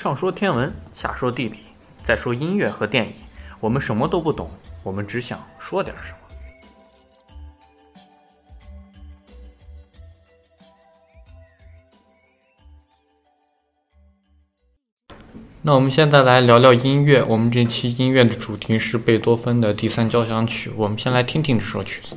上说天文，下说地理，再说音乐和电影，我们什么都不懂，我们只想说点什么。那我们现在来聊聊音乐。我们这期音乐的主题是贝多芬的第三交响曲。我们先来听听这首曲子。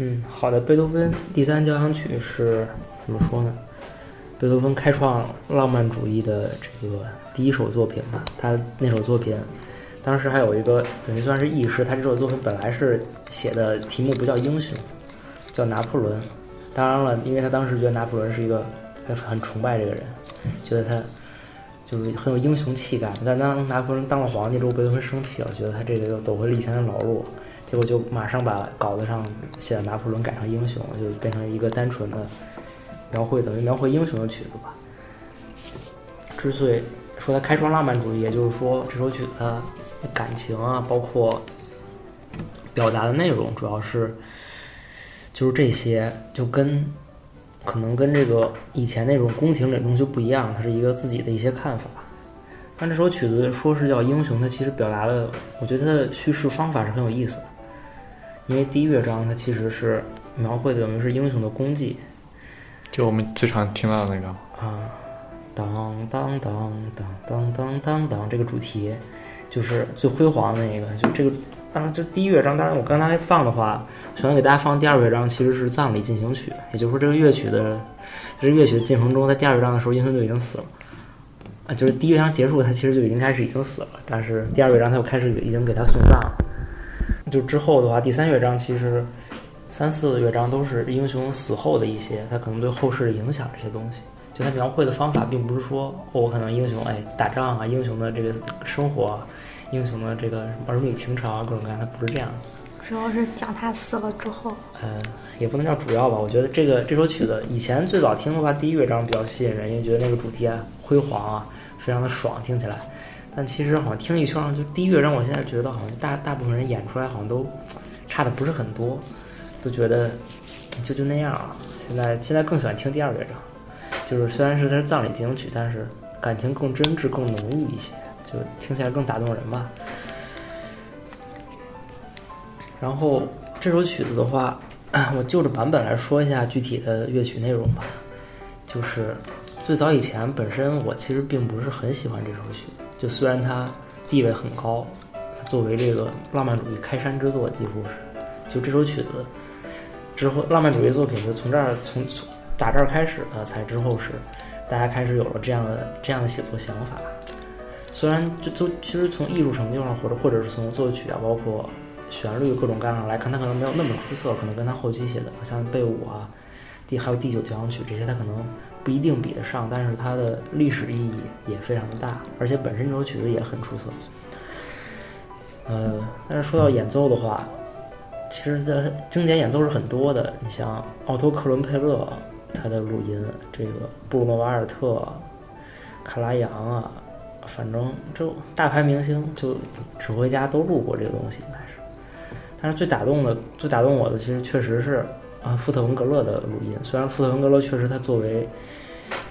嗯，好的，贝多芬第三交响曲是怎么说呢？贝多芬开创浪漫主义的这个第一首作品吧。他那首作品，当时还有一个等于算是轶事。他这首作品本来是写的题目不叫英雄，叫拿破仑。当然了，因为他当时觉得拿破仑是一个他很崇拜这个人，觉得他就是很有英雄气概。但当拿破仑当了皇帝之后，贝多芬生气了，觉得他这个又走回了以前的老路。结果就马上把稿子上写的拿破仑改成英雄，就变成一个单纯的描绘，等于描绘英雄的曲子吧。之所以说它开创浪漫主义，也就是说这首曲子的感情啊，包括表达的内容，主要是就是这些，就跟可能跟这个以前那种宫廷里东西不一样，它是一个自己的一些看法。但这首曲子说是叫英雄，它其实表达的，我觉得它的叙事方法是很有意思的。因为第一乐章它其实是描绘的，我们是英雄的功绩，就我们最常听到的那个啊，当当当当当当当当，这个主题就是最辉煌的那个。就这个，当然，这第一乐章，当然我刚才放的话，想给大家放第二乐章，其实是葬礼进行曲，也就是说，这个乐曲的，这个乐曲的进程中，在第二乐章的时候，英雄就已经死了啊，就是第一乐章结束，他其实就已经开始已经死了，但是第二乐章他又开始已经给他送葬。就之后的话，第三乐章其实三四乐章都是英雄死后的一些，他可能对后世的影响这些东西。就他描绘的方法，并不是说我可能英雄哎打仗啊，英雄的这个生活，英雄的这个儿女情长啊各种各样，他不是这样。主要是讲他死了之后。嗯，也不能叫主要吧。我觉得这个这首曲子以前最早听的话，第一乐章比较吸引人，因为觉得那个主题啊辉煌啊，非常的爽，听起来。但其实好像听一圈，就第一乐章，我现在觉得好像大大部分人演出来好像都差的不是很多，都觉得就就那样了。现在现在更喜欢听第二乐章，就是虽然是它是葬礼进行曲，但是感情更真挚、更浓郁一些，就听起来更打动人吧。然后这首曲子的话，我就着版本来说一下具体的乐曲内容吧。就是最早以前，本身我其实并不是很喜欢这首曲子。就虽然它地位很高，他作为这个浪漫主义开山之作，几乎是就这首曲子之后，浪漫主义作品就从这儿从从打这儿开始的，才之后是大家开始有了这样的这样的写作想法。虽然就就其实从艺术成就上，或者或者是从作曲啊，包括旋律各种各样上来看，他可能没有那么出色，可能跟他后期写的像贝五啊、第还有第九交响曲这些，他可能。不一定比得上，但是它的历史意义也非常的大，而且本身这首曲子也很出色。呃，但是说到演奏的话，其实它经典演奏是很多的。你像奥托·克伦佩勒他的录音，这个布鲁诺·瓦尔特、卡拉扬啊，反正就大牌明星就指挥家都录过这个东西，应该是。但是最打动的、最打动我的，其实确实是。啊，富特文格勒的录音，虽然富特文格勒确实他作为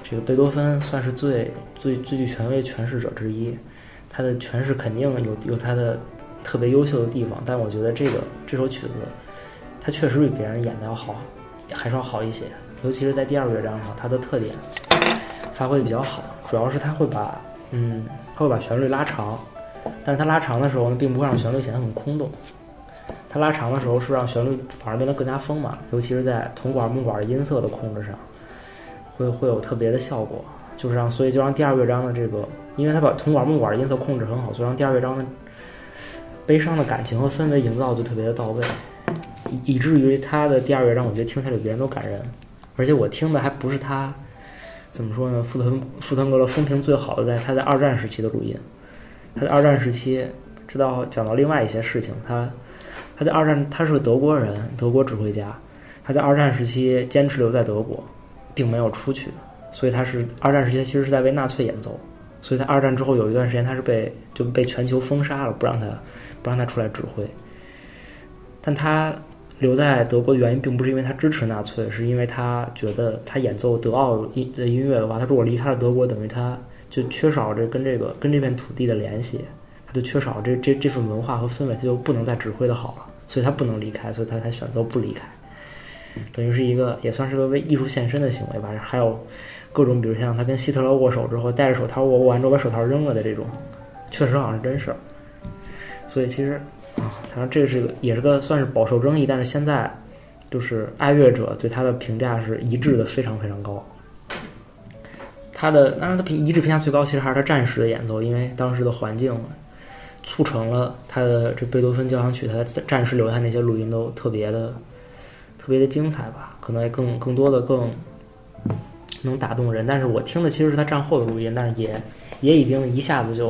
这个贝多芬算是最最最具权威诠释者之一，他的诠释肯定有有他的特别优秀的地方，但我觉得这个这首曲子，他确实比别人演的要好，还是要好一些，尤其是在第二乐章上，它的特点发挥的比较好，主要是他会把嗯，他会把旋律拉长，但是他拉长的时候呢，并不会让旋律显得很空洞。拉长的时候是让旋律反而变得更加丰满，尤其是在铜管、木管的音色的控制上，会会有特别的效果。就是让，所以就让第二乐章的这个，因为它把铜管、木管的音色控制很好，所以让第二乐章的悲伤的感情和氛围营造就特别的到位，以以至于它的第二乐章，我觉得听起来比别人都感人。而且我听的还不是他怎么说呢？富特富特格勒风评最好的，在他在二战时期的录音。他在二战时期，直到讲到另外一些事情，他。他在二战，他是个德国人，德国指挥家。他在二战时期坚持留在德国，并没有出去，所以他是二战时期其实是在为纳粹演奏。所以在二战之后有一段时间，他是被就被全球封杀了，不让他不让他出来指挥。但他留在德国的原因，并不是因为他支持纳粹，是因为他觉得他演奏德奥音的音乐的话，他如果离开了德国，等于他就缺少这跟这个跟这片土地的联系。他就缺少这这这份文化和氛围，他就不能再指挥的好了，所以他不能离开，所以他才选择不离开，等于是一个也算是个为艺术献身的行为吧。还有各种，比如像他跟希特勒握手之后戴着手套握完之后把手套扔了的这种，确实好像是真事儿。所以其实啊，反正这是个也是个算是饱受争议，但是现在就是爱乐者对他的评价是一致的，非常非常高。他的当然，他评一致评价最高，其实还是他战时的演奏，因为当时的环境促成了他的这贝多芬交响曲，他的战时留下那些录音都特别的特别的精彩吧，可能也更更多的更能打动人。但是我听的其实是他战后的录音，但是也也已经一下子就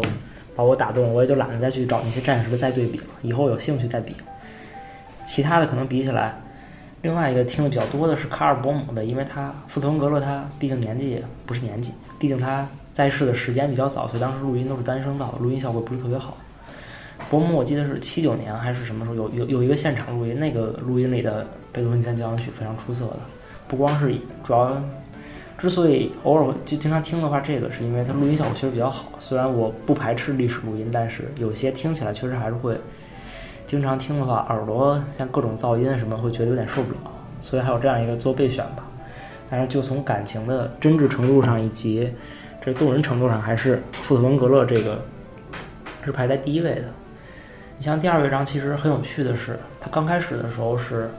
把我打动，我也就懒得再去找那些战时的再对比了，以后有兴趣再比。其他的可能比起来，另外一个听的比较多的是卡尔伯姆的，因为他富特文格勒他毕竟年纪不是年纪，毕竟他在世的时间比较早，所以当时录音都是单声道，录音效果不是特别好。伯姆我记得是七九年还是什么时候有有有一个现场录音，那个录音里的贝多芬三交响曲非常出色的，不光是主要，之所以偶尔就经常听的话，这个是因为它录音效果确实比较好。虽然我不排斥历史录音，但是有些听起来确实还是会。经常听的话，耳朵像各种噪音什么，会觉得有点受不了，所以还有这样一个做备选吧。但是就从感情的真挚程度上以及这动人程度上，还是富特文格勒这个是排在第一位的。你像第二乐章，其实很有趣的是，它刚开始的时候是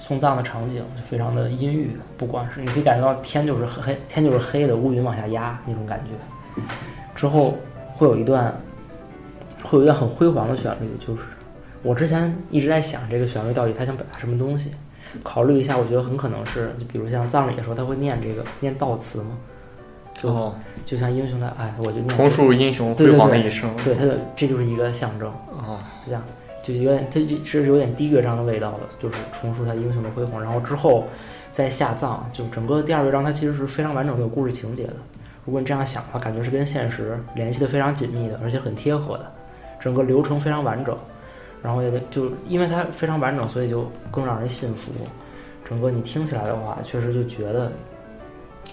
送葬的场景，就非常的阴郁，不管是你可以感觉到天就是黑，天就是黑的，乌云往下压那种感觉。之后会有一段，会有一段很辉煌的旋律，就是。我之前一直在想这个旋律到底它想表达什么东西，考虑一下，我觉得很可能是，就比如像葬礼的时候，他会念这个念悼词嘛，就就像英雄的哎，我就念重述英雄辉煌的一生，对他的这就是一个象征啊，就像就有点，它是有点低乐章的味道了，就是重述他英雄的辉煌，然后之后再下葬，就整个第二乐章它其实是非常完整的有故事情节的。如果你这样想的话，感觉是跟现实联系的非常紧密的，而且很贴合的，整个流程非常完整。然后也就因为它非常完整，所以就更让人信服。整个你听起来的话，确实就觉得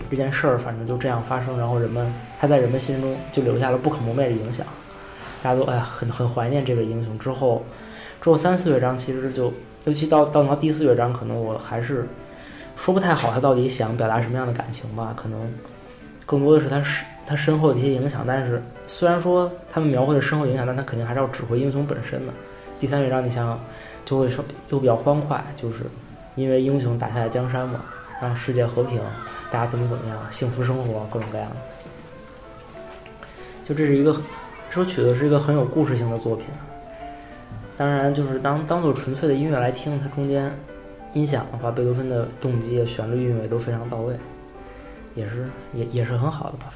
这件事儿反正就这样发生，然后人们他在人们心中就留下了不可磨灭的影响。大家都哎，很很怀念这个英雄。之后，之后三四乐章其实就，尤其到到到第四乐章，可能我还是说不太好他到底想表达什么样的感情吧。可能更多的是他是他身后的一些影响。但是虽然说他们描绘的身后影响，但他肯定还是要指挥英雄本身的。第三乐章，你想想就会说又比较欢快，就是因为英雄打下来江山嘛，让世界和平，大家怎么怎么样，幸福生活，各种各样的。就这是一个这首曲子是一个很有故事性的作品。当然，就是当当做纯粹的音乐来听，它中间音响的话，贝多芬的动机、旋律、韵味都非常到位，也是也也是很好的吧。